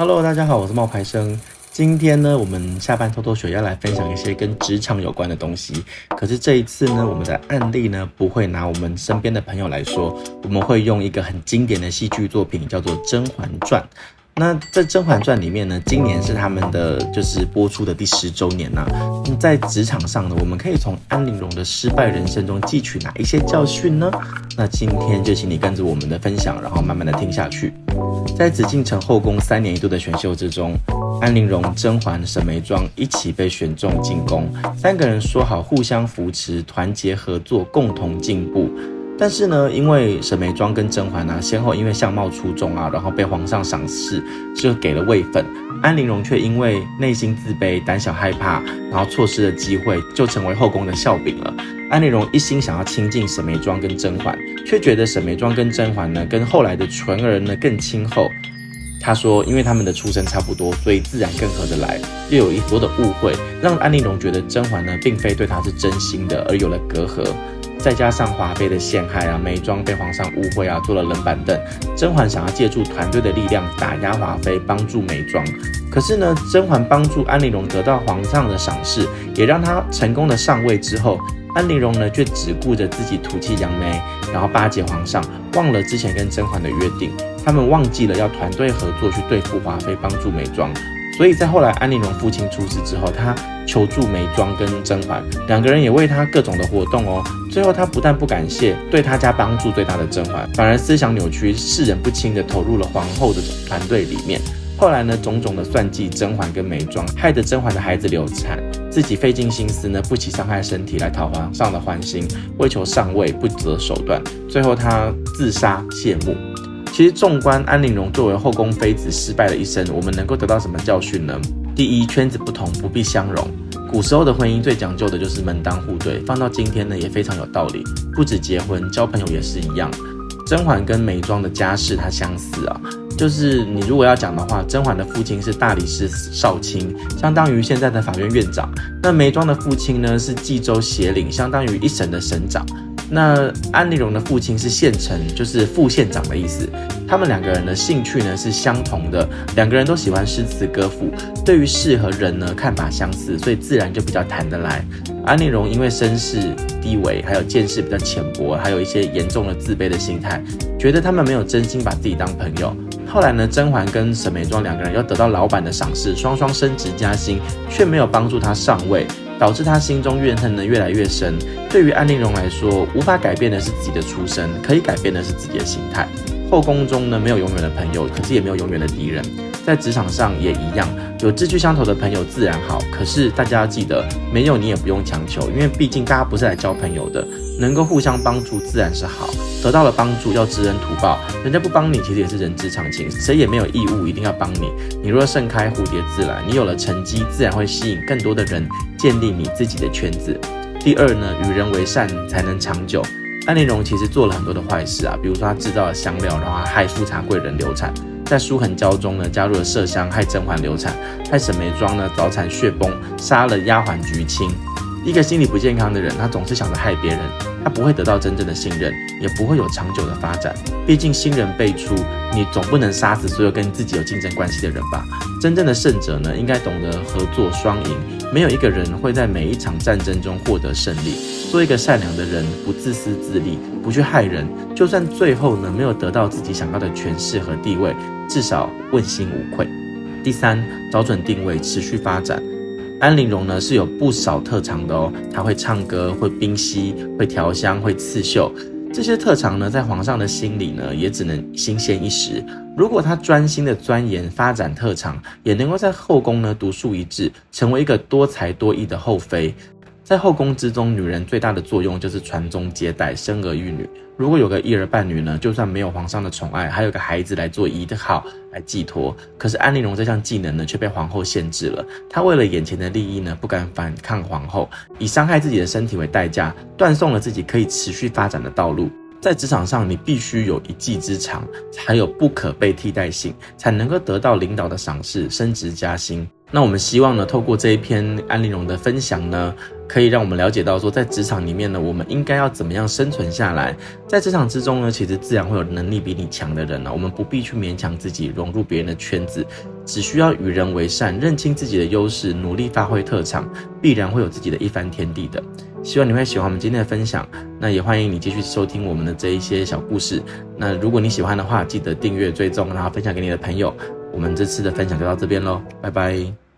Hello，大家好，我是冒牌生。今天呢，我们下班偷偷学要来分享一些跟职场有关的东西。可是这一次呢，我们的案例呢，不会拿我们身边的朋友来说，我们会用一个很经典的戏剧作品，叫做《甄嬛传》。那在《甄嬛传》里面呢，今年是他们的就是播出的第十周年呐、在职场上呢，我们可以从安陵容的失败人生中汲取哪一些教训呢？那今天就请你跟着我们的分享，然后慢慢的听下去。在紫禁城后宫三年一度的选秀之中，安陵容、甄嬛、沈眉庄一起被选中进宫，三个人说好互相扶持、团结合作、共同进步。但是呢，因为沈眉庄跟甄嬛呢、先后因为相貌出众啊，然后被皇上赏识，就给了位分。安陵容却因为内心自卑、胆小害怕，然后错失了机会，就成为后宫的笑柄了。安陵容一心想要亲近沈眉庄跟甄嬛，却觉得沈眉庄跟甄嬛呢，跟后来的纯儿呢更亲厚。她说，因为他们的出身差不多，所以自然更合得来。又有一多的误会，让安陵容觉得甄嬛呢，并非对她是真心的，而有了隔阂。再加上华妃的陷害啊，眉庄被皇上误会啊，坐了冷板凳。甄嬛想要借助团队的力量打压华妃，帮助眉庄。可是呢，甄嬛帮助安陵容得到皇上的赏识，也让她成功的上位之后，安陵容呢却只顾着自己吐气扬眉，然后巴结皇上，忘了之前跟甄嬛的约定。他们忘记了要团队合作去对付华妃，帮助眉庄。所以在后来安陵容父亲出事之后，他求助眉庄跟甄嬛，两个人也为她各种的活动哦。最后她不但不感谢对她家帮助最大的甄嬛，反而思想扭曲、识人不清的投入了皇后的团队里面。后来呢，种种的算计甄嬛跟眉庄，害得甄嬛的孩子流产，自己费尽心思呢，不惜伤害身体来讨皇上的欢心，为求上位不择手段，最后他自杀谢幕。其实，纵观安陵容作为后宫妃子失败的一生，我们能够得到什么教训呢？第一，圈子不同，不必相容。古时候的婚姻最讲究的就是门当户对，放到今天呢，也非常有道理。不止结婚，交朋友也是一样。甄嬛跟眉庄的家世它相似啊，就是你如果要讲的话，甄嬛的父亲是大理寺少卿，相当于现在的法院院长。那眉庄的父亲呢，是冀州协领，相当于一省的省长。那安陵容的父亲是县丞，就是副县长的意思。他们两个人的兴趣呢是相同的，两个人都喜欢诗词歌赋，对于事和人呢看法相似，所以自然就比较谈得来。安陵容因为身世低微，还有见识比较浅薄，还有一些严重的自卑的心态，觉得他们没有真心把自己当朋友。后来呢，甄嬛跟沈眉庄两个人又得到老板的赏识，双双升职加薪，却没有帮助他上位。导致他心中怨恨呢越来越深。对于安陵容来说，无法改变的是自己的出身，可以改变的是自己的心态。后宫中呢没有永远的朋友，可是也没有永远的敌人。在职场上也一样，有志趣相投的朋友自然好。可是大家要记得，没有你也不用强求，因为毕竟大家不是来交朋友的，能够互相帮助自然是好。得到了帮助要知恩图报，人家不帮你其实也是人之常情，谁也没有义务一定要帮你。你若盛开，蝴蝶自来。你有了成绩，自然会吸引更多的人，建立你自己的圈子。第二呢，与人为善才能长久。安陵容其实做了很多的坏事啊，比如说她制造了香料，然后害富察贵人流产；在舒痕胶中呢，加入了麝香，害甄嬛流产；害沈眉庄呢，早产血崩，杀了丫鬟菊青。一个心理不健康的人，他总是想着害别人，他不会得到真正的信任，也不会有长久的发展。毕竟新人辈出，你总不能杀死所有跟自己有竞争关系的人吧？真正的胜者呢，应该懂得合作双赢。没有一个人会在每一场战争中获得胜利。做一个善良的人，不自私自利，不去害人，就算最后呢没有得到自己想要的权势和地位，至少问心无愧。第三，找准定位，持续发展。安陵容呢是有不少特长的哦，她会唱歌，会冰嬉，会调香，会刺绣。这些特长呢，在皇上的心里呢，也只能新鲜一时。如果她专心的钻研发展特长，也能够在后宫呢独树一帜，成为一个多才多艺的后妃。在后宫之中，女人最大的作用就是传宗接代、生儿育女。如果有个一儿半女呢，就算没有皇上的宠爱，还有个孩子来做依靠、来寄托。可是安陵容这项技能呢，却被皇后限制了。她为了眼前的利益呢，不敢反抗皇后，以伤害自己的身体为代价，断送了自己可以持续发展的道路。在职场上，你必须有一技之长，才有不可被替代性，才能够得到领导的赏识、升职加薪。那我们希望呢，透过这一篇安陵容的分享呢。可以让我们了解到说，在职场里面呢，我们应该要怎么样生存下来。在职场之中呢，其实自然会有能力比你强的人呢，我们不必去勉强自己融入别人的圈子，只需要与人为善，认清自己的优势，努力发挥特长，必然会有自己的一番天地的。希望你会喜欢我们今天的分享，那也欢迎你继续收听我们的这一些小故事。那如果你喜欢的话，记得订阅、追踪，然后分享给你的朋友。我们这次的分享就到这边喽，拜拜。